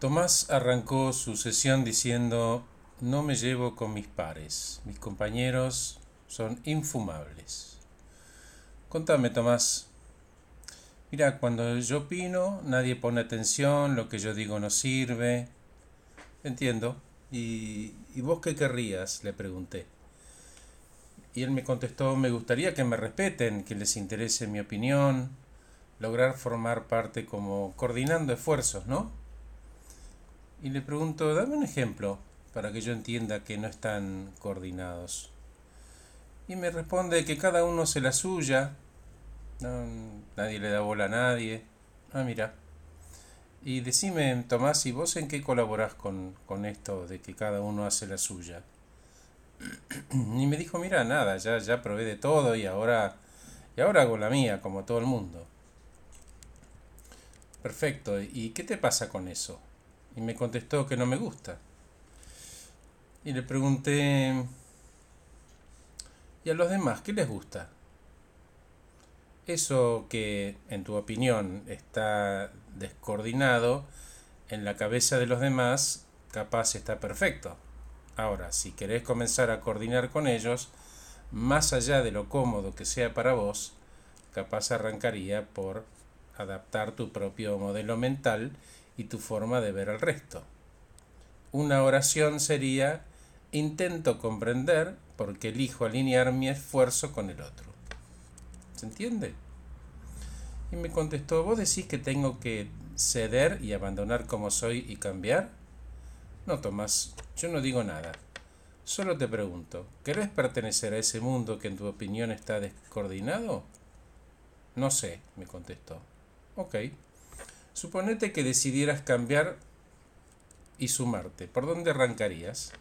Tomás arrancó su sesión diciendo, no me llevo con mis pares, mis compañeros son infumables. Contame, Tomás. Mira, cuando yo opino, nadie pone atención, lo que yo digo no sirve. Entiendo. ¿Y, ¿Y vos qué querrías? le pregunté. Y él me contestó, me gustaría que me respeten, que les interese mi opinión, lograr formar parte como coordinando esfuerzos, ¿no? Y le pregunto, dame un ejemplo para que yo entienda que no están coordinados. Y me responde que cada uno hace la suya, nadie le da bola a nadie. Ah, mira. Y decime, Tomás, ¿y vos en qué colaborás con, con esto de que cada uno hace la suya? y me dijo, mira, nada, ya, ya probé de todo y ahora, y ahora hago la mía, como todo el mundo. Perfecto, ¿y qué te pasa con eso? Y me contestó que no me gusta. Y le pregunté, ¿y a los demás qué les gusta? Eso que, en tu opinión, está descoordinado en la cabeza de los demás, capaz está perfecto. Ahora, si querés comenzar a coordinar con ellos, más allá de lo cómodo que sea para vos, capaz arrancaría por adaptar tu propio modelo mental y tu forma de ver al resto. Una oración sería intento comprender porque elijo alinear mi esfuerzo con el otro. ¿Se entiende? Y me contestó, ¿vos decís que tengo que ceder y abandonar como soy y cambiar? No, Tomás, yo no digo nada. Solo te pregunto, ¿querés pertenecer a ese mundo que en tu opinión está descoordinado? No sé, me contestó. Ok. Suponete que decidieras cambiar y sumarte. ¿Por dónde arrancarías?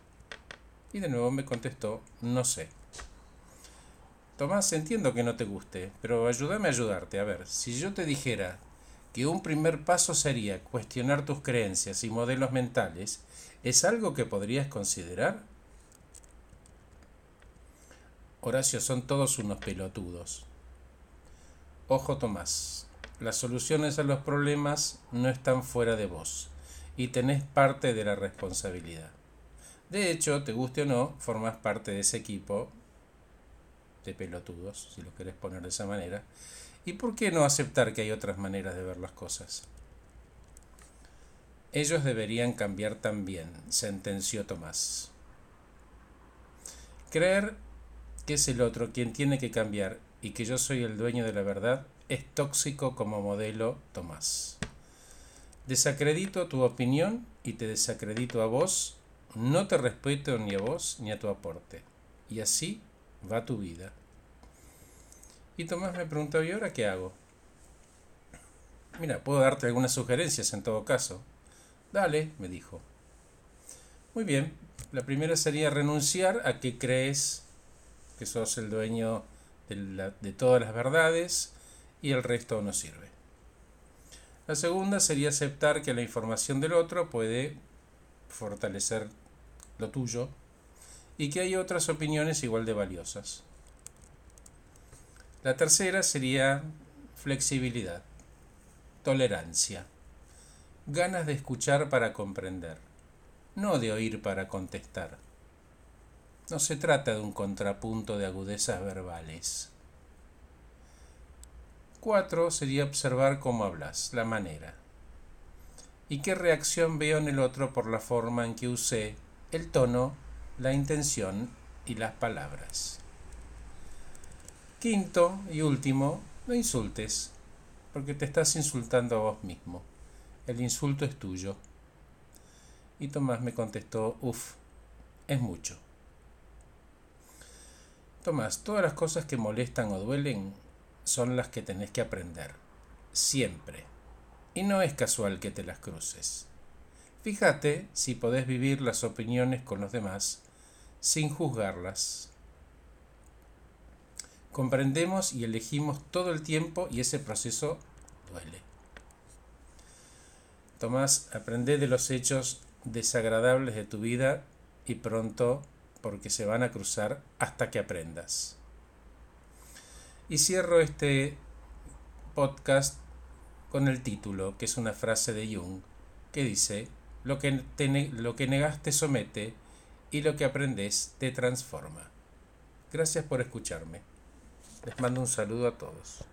Y de nuevo me contestó, no sé. Tomás, entiendo que no te guste, pero ayúdame a ayudarte. A ver, si yo te dijera que un primer paso sería cuestionar tus creencias y modelos mentales, ¿es algo que podrías considerar? Horacio, son todos unos pelotudos. Ojo, Tomás, las soluciones a los problemas no están fuera de vos y tenés parte de la responsabilidad. De hecho, te guste o no, formas parte de ese equipo de pelotudos, si lo querés poner de esa manera. ¿Y por qué no aceptar que hay otras maneras de ver las cosas? Ellos deberían cambiar también, sentenció Tomás. Creer que es el otro quien tiene que cambiar y que yo soy el dueño de la verdad es tóxico como modelo Tomás. Desacredito tu opinión y te desacredito a vos, no te respeto ni a vos ni a tu aporte. Y así va tu vida. Y Tomás me preguntó, ¿y ahora qué hago? Mira, puedo darte algunas sugerencias en todo caso. Dale, me dijo. Muy bien, la primera sería renunciar a que crees que sos el dueño de, de todas las verdades y el resto no sirve. La segunda sería aceptar que la información del otro puede fortalecer lo tuyo y que hay otras opiniones igual de valiosas. La tercera sería flexibilidad, tolerancia, ganas de escuchar para comprender, no de oír para contestar. No se trata de un contrapunto de agudezas verbales. Cuatro sería observar cómo hablas, la manera. ¿Y qué reacción veo en el otro por la forma en que usé el tono, la intención y las palabras? Quinto y último, no insultes, porque te estás insultando a vos mismo. El insulto es tuyo. Y Tomás me contestó, uff, es mucho. Tomás, todas las cosas que molestan o duelen son las que tenés que aprender. Siempre. Y no es casual que te las cruces. Fíjate si podés vivir las opiniones con los demás sin juzgarlas. Comprendemos y elegimos todo el tiempo y ese proceso duele. Tomás, aprende de los hechos desagradables de tu vida y pronto porque se van a cruzar hasta que aprendas. Y cierro este podcast con el título, que es una frase de Jung, que dice, Lo que, te, lo que negas te somete y lo que aprendes te transforma. Gracias por escucharme. Les mando un saludo a todos.